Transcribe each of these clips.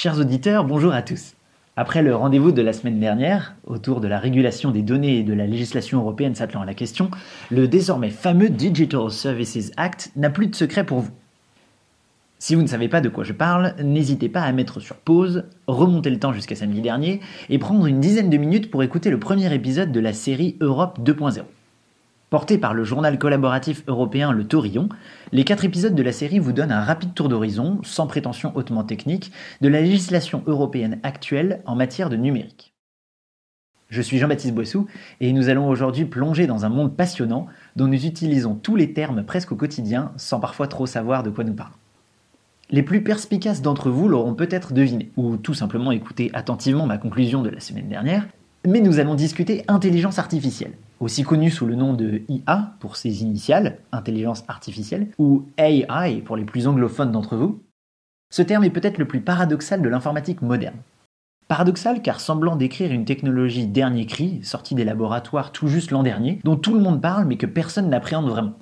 Chers auditeurs, bonjour à tous. Après le rendez-vous de la semaine dernière, autour de la régulation des données et de la législation européenne s'attelant à la question, le désormais fameux Digital Services Act n'a plus de secret pour vous. Si vous ne savez pas de quoi je parle, n'hésitez pas à mettre sur pause, remonter le temps jusqu'à samedi dernier et prendre une dizaine de minutes pour écouter le premier épisode de la série Europe 2.0. Porté par le journal collaboratif européen Le Taurillon, les quatre épisodes de la série vous donnent un rapide tour d'horizon, sans prétention hautement technique, de la législation européenne actuelle en matière de numérique. Je suis Jean-Baptiste Boissou et nous allons aujourd'hui plonger dans un monde passionnant dont nous utilisons tous les termes presque au quotidien sans parfois trop savoir de quoi nous parlons. Les plus perspicaces d'entre vous l'auront peut-être deviné, ou tout simplement écouté attentivement ma conclusion de la semaine dernière, mais nous allons discuter intelligence artificielle, aussi connue sous le nom de IA pour ses initiales, intelligence artificielle, ou AI pour les plus anglophones d'entre vous. Ce terme est peut-être le plus paradoxal de l'informatique moderne. Paradoxal car semblant décrire une technologie dernier cri, sortie des laboratoires tout juste l'an dernier, dont tout le monde parle mais que personne n'appréhende vraiment.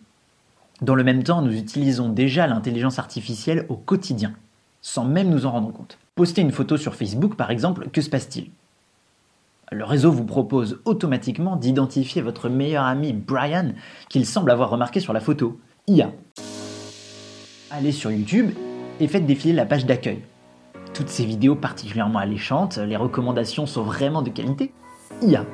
Dans le même temps, nous utilisons déjà l'intelligence artificielle au quotidien, sans même nous en rendre compte. Poster une photo sur Facebook par exemple, que se passe-t-il? Le réseau vous propose automatiquement d'identifier votre meilleur ami Brian qu'il semble avoir remarqué sur la photo. IA. Allez sur YouTube et faites défiler la page d'accueil. Toutes ces vidéos particulièrement alléchantes, les recommandations sont vraiment de qualité. IA.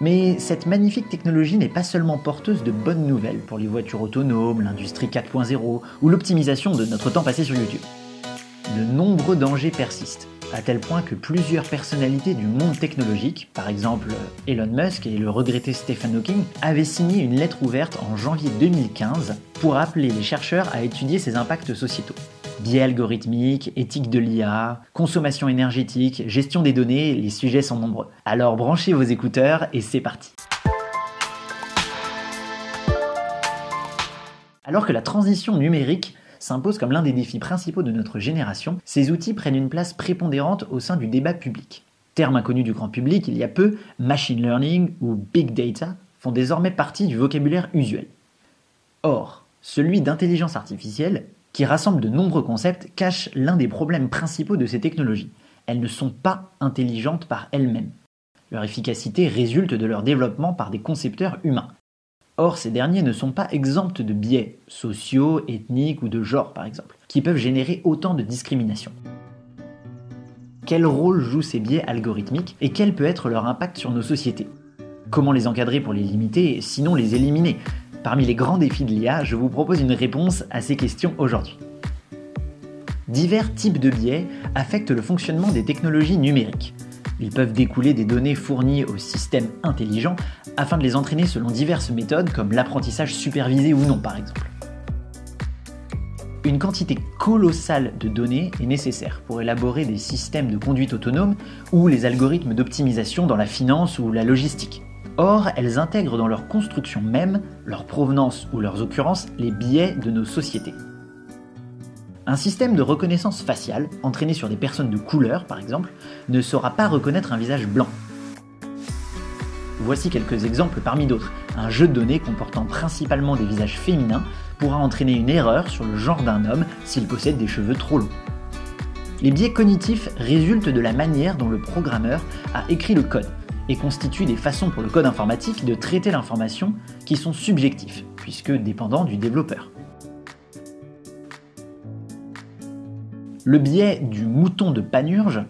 Mais cette magnifique technologie n'est pas seulement porteuse de bonnes nouvelles pour les voitures autonomes, l'industrie 4.0 ou l'optimisation de notre temps passé sur YouTube. De nombreux dangers persistent à tel point que plusieurs personnalités du monde technologique, par exemple Elon Musk et le regretté Stephen Hawking, avaient signé une lettre ouverte en janvier 2015 pour appeler les chercheurs à étudier ces impacts sociétaux. Biais algorithmiques, éthique de l'IA, consommation énergétique, gestion des données, les sujets sont nombreux. Alors branchez vos écouteurs et c'est parti. Alors que la transition numérique s'impose comme l'un des défis principaux de notre génération, ces outils prennent une place prépondérante au sein du débat public. Terme inconnu du grand public il y a peu, machine learning ou big data font désormais partie du vocabulaire usuel. Or, celui d'intelligence artificielle, qui rassemble de nombreux concepts, cache l'un des problèmes principaux de ces technologies. Elles ne sont pas intelligentes par elles-mêmes. Leur efficacité résulte de leur développement par des concepteurs humains. Or, ces derniers ne sont pas exempts de biais sociaux, ethniques ou de genre, par exemple, qui peuvent générer autant de discrimination. Quel rôle jouent ces biais algorithmiques et quel peut être leur impact sur nos sociétés? Comment les encadrer pour les limiter, sinon les éliminer? Parmi les grands défis de l'IA, je vous propose une réponse à ces questions aujourd'hui. Divers types de biais affectent le fonctionnement des technologies numériques. Ils peuvent découler des données fournies au système intelligent afin de les entraîner selon diverses méthodes comme l'apprentissage supervisé ou non par exemple. Une quantité colossale de données est nécessaire pour élaborer des systèmes de conduite autonome ou les algorithmes d'optimisation dans la finance ou la logistique. Or, elles intègrent dans leur construction même, leur provenance ou leurs occurrences, les biais de nos sociétés. Un système de reconnaissance faciale, entraîné sur des personnes de couleur par exemple, ne saura pas reconnaître un visage blanc. Voici quelques exemples parmi d'autres. Un jeu de données comportant principalement des visages féminins pourra entraîner une erreur sur le genre d'un homme s'il possède des cheveux trop longs. Les biais cognitifs résultent de la manière dont le programmeur a écrit le code et constituent des façons pour le code informatique de traiter l'information qui sont subjectifs, puisque dépendants du développeur. Le biais du mouton de Panurge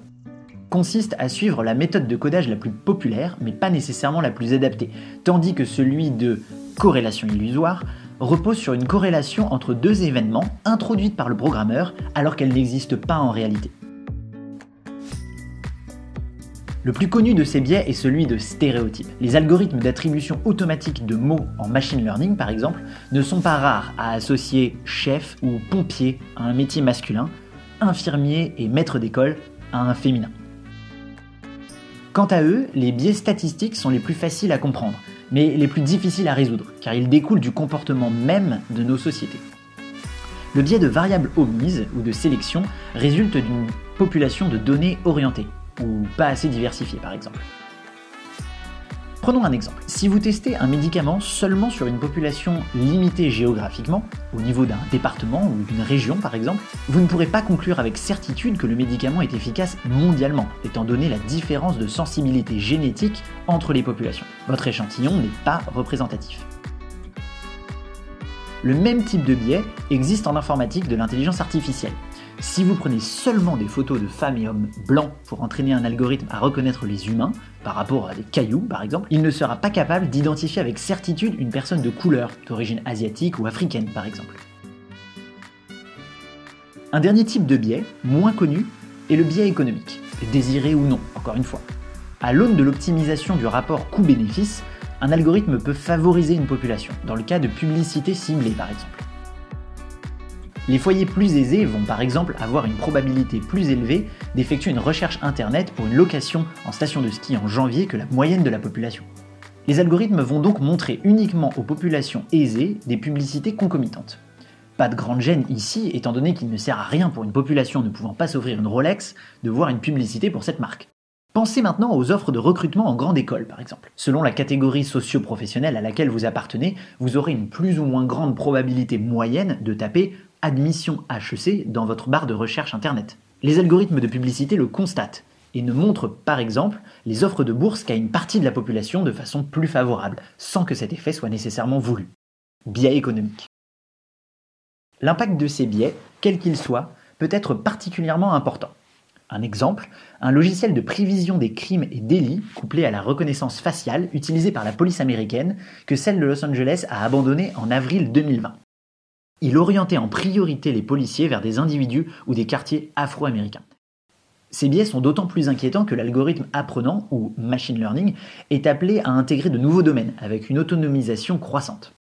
consiste à suivre la méthode de codage la plus populaire, mais pas nécessairement la plus adaptée, tandis que celui de corrélation illusoire repose sur une corrélation entre deux événements introduites par le programmeur alors qu'elles n'existent pas en réalité. Le plus connu de ces biais est celui de stéréotypes. Les algorithmes d'attribution automatique de mots en machine learning, par exemple, ne sont pas rares à associer chef ou pompier à un métier masculin, infirmier et maître d'école à un féminin. Quant à eux, les biais statistiques sont les plus faciles à comprendre, mais les plus difficiles à résoudre, car ils découlent du comportement même de nos sociétés. Le biais de variable omise ou de sélection résulte d'une population de données orientées, ou pas assez diversifiée par exemple. Prenons un exemple. Si vous testez un médicament seulement sur une population limitée géographiquement, au niveau d'un département ou d'une région par exemple, vous ne pourrez pas conclure avec certitude que le médicament est efficace mondialement, étant donné la différence de sensibilité génétique entre les populations. Votre échantillon n'est pas représentatif. Le même type de biais existe en informatique de l'intelligence artificielle. Si vous prenez seulement des photos de femmes et hommes blancs pour entraîner un algorithme à reconnaître les humains, par rapport à des cailloux par exemple, il ne sera pas capable d'identifier avec certitude une personne de couleur, d'origine asiatique ou africaine par exemple. Un dernier type de biais, moins connu, est le biais économique, désiré ou non, encore une fois. À l'aune de l'optimisation du rapport coût-bénéfice, un algorithme peut favoriser une population, dans le cas de publicité ciblée par exemple. Les foyers plus aisés vont par exemple avoir une probabilité plus élevée d'effectuer une recherche internet pour une location en station de ski en janvier que la moyenne de la population. Les algorithmes vont donc montrer uniquement aux populations aisées des publicités concomitantes. Pas de grande gêne ici, étant donné qu'il ne sert à rien pour une population ne pouvant pas s'offrir une Rolex de voir une publicité pour cette marque. Pensez maintenant aux offres de recrutement en grande école, par exemple. Selon la catégorie socio-professionnelle à laquelle vous appartenez, vous aurez une plus ou moins grande probabilité moyenne de taper admission HEC dans votre barre de recherche Internet. Les algorithmes de publicité le constatent et ne montrent par exemple les offres de bourse qu'à une partie de la population de façon plus favorable, sans que cet effet soit nécessairement voulu. Biais économique. L'impact de ces biais, quel qu'il soit, peut être particulièrement important. Un exemple, un logiciel de prévision des crimes et délits couplé à la reconnaissance faciale utilisé par la police américaine que celle de Los Angeles a abandonné en avril 2020. Il orientait en priorité les policiers vers des individus ou des quartiers afro-américains. Ces biais sont d'autant plus inquiétants que l'algorithme apprenant, ou machine learning, est appelé à intégrer de nouveaux domaines, avec une autonomisation croissante.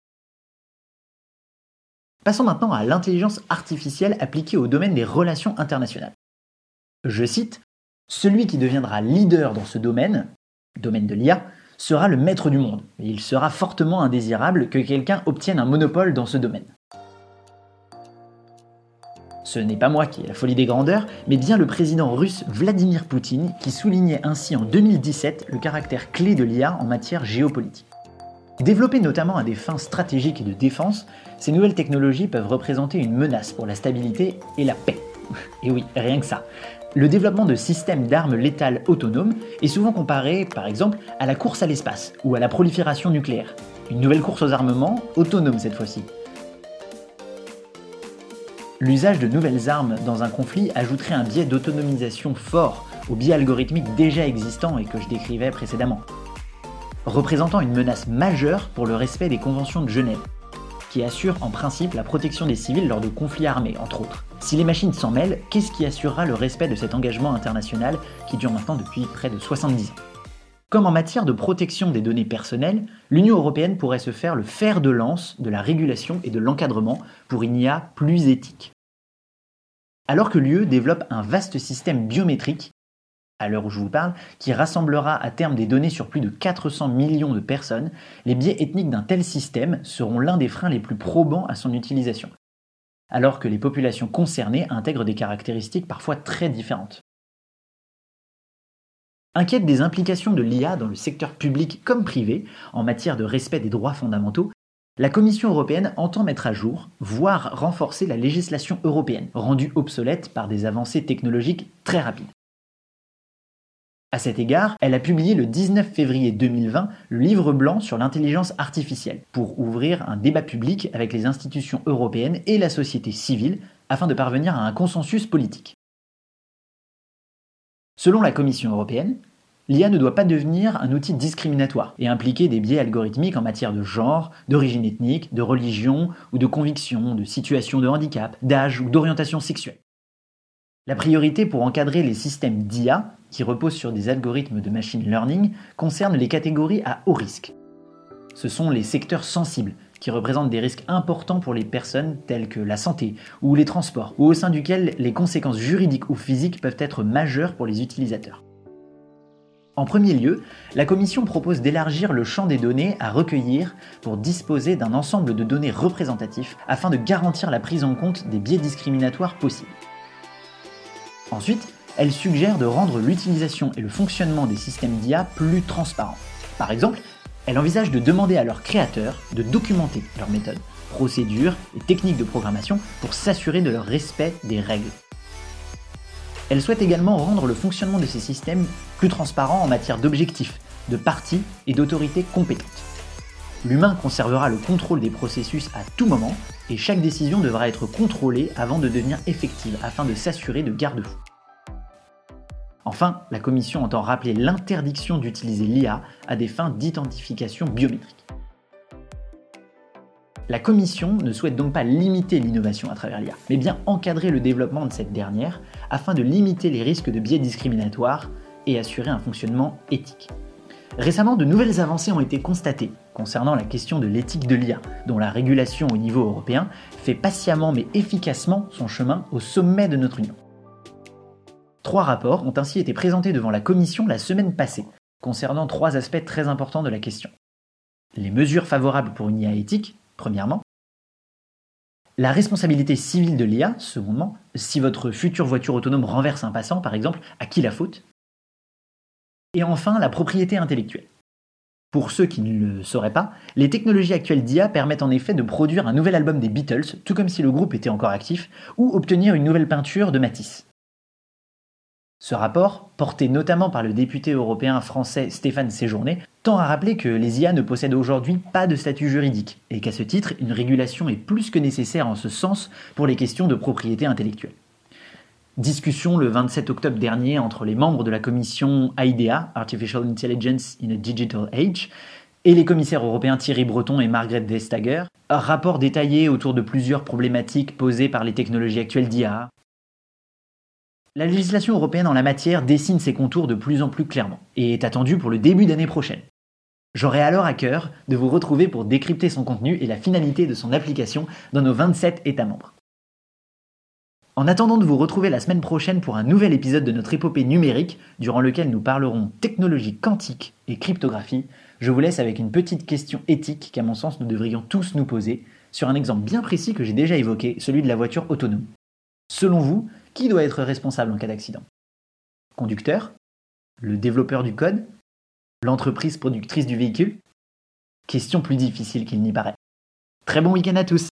Passons maintenant à l'intelligence artificielle appliquée au domaine des relations internationales. Je cite, Celui qui deviendra leader dans ce domaine, domaine de l'IA, sera le maître du monde, et il sera fortement indésirable que quelqu'un obtienne un monopole dans ce domaine. Ce n'est pas moi qui ai la folie des grandeurs, mais bien le président russe Vladimir Poutine qui soulignait ainsi en 2017 le caractère clé de l'IA en matière géopolitique. Développées notamment à des fins stratégiques et de défense, ces nouvelles technologies peuvent représenter une menace pour la stabilité et la paix. Et oui, rien que ça. Le développement de systèmes d'armes létales autonomes est souvent comparé, par exemple, à la course à l'espace ou à la prolifération nucléaire. Une nouvelle course aux armements, autonome cette fois-ci. L'usage de nouvelles armes dans un conflit ajouterait un biais d'autonomisation fort au biais algorithmique déjà existant et que je décrivais précédemment, représentant une menace majeure pour le respect des conventions de Genève, qui assurent en principe la protection des civils lors de conflits armés, entre autres. Si les machines s'en mêlent, qu'est-ce qui assurera le respect de cet engagement international qui dure maintenant depuis près de 70 ans? Comme en matière de protection des données personnelles, l'Union européenne pourrait se faire le fer de lance de la régulation et de l'encadrement pour une IA plus éthique. Alors que l'UE développe un vaste système biométrique, à l'heure où je vous parle, qui rassemblera à terme des données sur plus de 400 millions de personnes, les biais ethniques d'un tel système seront l'un des freins les plus probants à son utilisation, alors que les populations concernées intègrent des caractéristiques parfois très différentes. Inquiète des implications de l'IA dans le secteur public comme privé en matière de respect des droits fondamentaux, la Commission européenne entend mettre à jour, voire renforcer la législation européenne, rendue obsolète par des avancées technologiques très rapides. À cet égard, elle a publié le 19 février 2020 le livre blanc sur l'intelligence artificielle pour ouvrir un débat public avec les institutions européennes et la société civile afin de parvenir à un consensus politique. Selon la Commission européenne, l'IA ne doit pas devenir un outil discriminatoire et impliquer des biais algorithmiques en matière de genre, d'origine ethnique, de religion ou de conviction, de situation de handicap, d'âge ou d'orientation sexuelle. La priorité pour encadrer les systèmes d'IA, qui reposent sur des algorithmes de machine learning, concerne les catégories à haut risque. Ce sont les secteurs sensibles, qui représentent des risques importants pour les personnes tels que la santé ou les transports, ou au sein duquel les conséquences juridiques ou physiques peuvent être majeures pour les utilisateurs. En premier lieu, la Commission propose d'élargir le champ des données à recueillir pour disposer d'un ensemble de données représentatifs afin de garantir la prise en compte des biais discriminatoires possibles. Ensuite, elle suggère de rendre l'utilisation et le fonctionnement des systèmes d'IA plus transparents. Par exemple, Elle envisage de demander à leurs créateurs de documenter leurs méthodes, procédures et techniques de programmation pour s'assurer de leur respect des règles. Elle souhaite également rendre le fonctionnement de ces systèmes plus transparent en matière d'objectifs, de parties et d'autorités compétentes. L'humain conservera le contrôle des processus à tout moment et chaque décision devra être contrôlée avant de devenir effective afin de s'assurer de garde-fous. Enfin, la Commission entend rappeler l'interdiction d'utiliser l'IA à des fins d'identification biométrique. La Commission ne souhaite donc pas limiter l'innovation à travers l'IA, mais bien encadrer le développement de cette dernière afin de limiter les risques de biais discriminatoires et assurer un fonctionnement éthique. Récemment, de nouvelles avancées ont été constatées concernant la question de l'éthique de l'IA, dont la régulation au niveau européen fait patiemment mais efficacement son chemin au sommet de notre Union. Trois rapports ont ainsi été présentés devant la Commission la semaine passée, concernant trois aspects très importants de la question. Les mesures favorables pour une IA éthique, premièrement. La responsabilité civile de l'IA, secondement. Si votre future voiture autonome renverse un passant, par exemple, à qui la faute Et enfin, la propriété intellectuelle. Pour ceux qui ne le sauraient pas, les technologies actuelles d'IA permettent en effet de produire un nouvel album des Beatles, tout comme si le groupe était encore actif, ou obtenir une nouvelle peinture de Matisse. Ce rapport, porté notamment par le député européen français Stéphane Séjourné, tend à rappeler que les IA ne possèdent aujourd'hui pas de statut juridique et qu'à ce titre, une régulation est plus que nécessaire en ce sens pour les questions de propriété intellectuelle. Discussion le 27 octobre dernier entre les membres de la commission AIDEA, Artificial Intelligence in a Digital Age, et les commissaires européens Thierry Breton et Margaret Vestager, rapport détaillé autour de plusieurs problématiques posées par les technologies actuelles d'IA, la législation européenne en la matière dessine ses contours de plus en plus clairement et est attendue pour le début d'année prochaine. J'aurai alors à cœur de vous retrouver pour décrypter son contenu et la finalité de son application dans nos 27 États membres. En attendant de vous retrouver la semaine prochaine pour un nouvel épisode de notre épopée numérique, durant lequel nous parlerons technologie quantique et cryptographie, je vous laisse avec une petite question éthique qu'à mon sens nous devrions tous nous poser, sur un exemple bien précis que j'ai déjà évoqué, celui de la voiture autonome. Selon vous, qui doit être responsable en cas d'accident. Conducteur Le développeur du code L'entreprise productrice du véhicule. Question plus difficile qu'il n'y paraît. Très bon week-end à tous